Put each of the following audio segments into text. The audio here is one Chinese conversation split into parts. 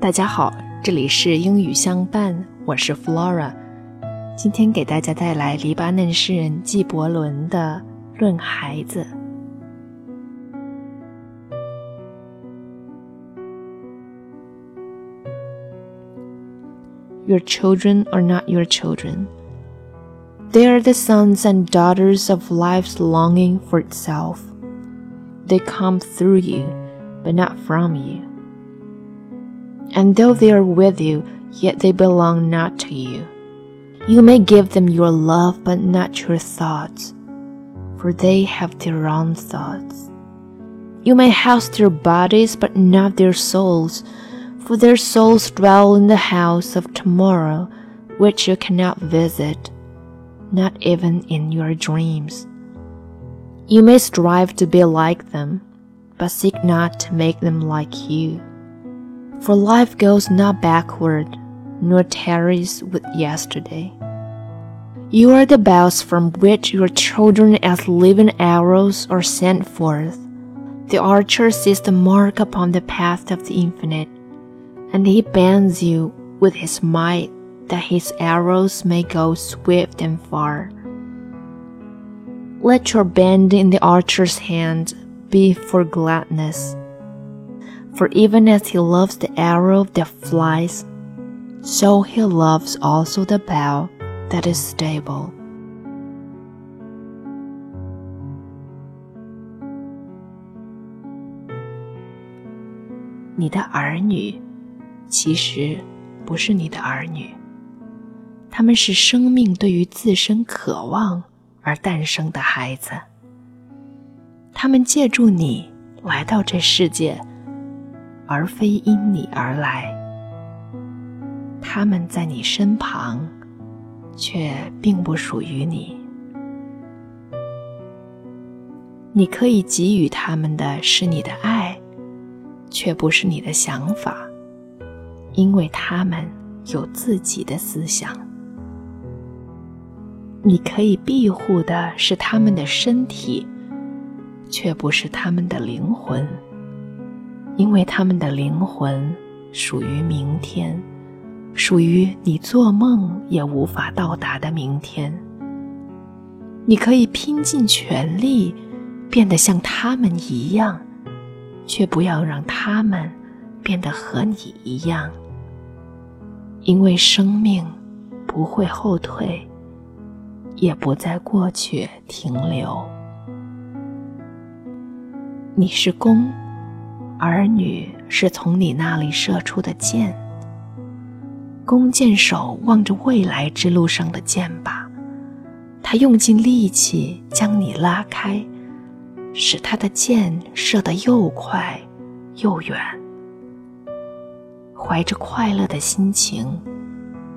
大家好，这里是英语相伴，我是 Flora。今天给大家带来黎巴嫩诗人纪伯伦的《论孩子》。Your children are not your children. They are the sons and daughters of life's longing for itself. They come through you, but not from you. And though they are with you, yet they belong not to you. You may give them your love, but not your thoughts, for they have their own thoughts. You may house their bodies, but not their souls, for their souls dwell in the house of tomorrow, which you cannot visit, not even in your dreams. You may strive to be like them, but seek not to make them like you. For life goes not backward, nor tarries with yesterday. You are the bells from which your children as living arrows are sent forth. The archer sees the mark upon the path of the infinite, and he bends you with his might that his arrows may go swift and far. Let your bend in the archer's hand be for gladness. For even as he loves the arrow that flies, so he loves also the bow that is stable. 你的儿女，其实不是你的儿女，他们是生命对于自身渴望而诞生的孩子。他们借助你来到这世界，而非因你而来。他们在你身旁，却并不属于你。你可以给予他们的是你的爱，却不是你的想法，因为他们有自己的思想。你可以庇护的是他们的身体，却不是他们的灵魂，因为他们的灵魂属于明天，属于你做梦也无法到达的明天。你可以拼尽全力变得像他们一样，却不要让他们变得和你一样，因为生命不会后退。也不在过去停留。你是弓，儿女是从你那里射出的箭。弓箭手望着未来之路上的箭靶，他用尽力气将你拉开，使他的箭射得又快又远。怀着快乐的心情，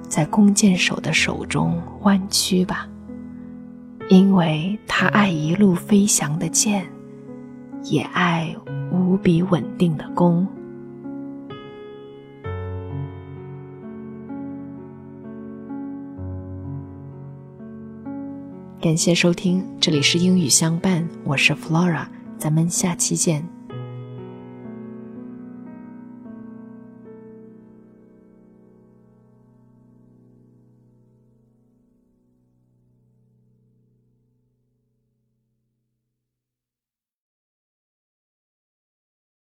在弓箭手的手中弯曲吧。因为他爱一路飞翔的箭，也爱无比稳定的弓。感谢收听，这里是英语相伴，我是 Flora，咱们下期见。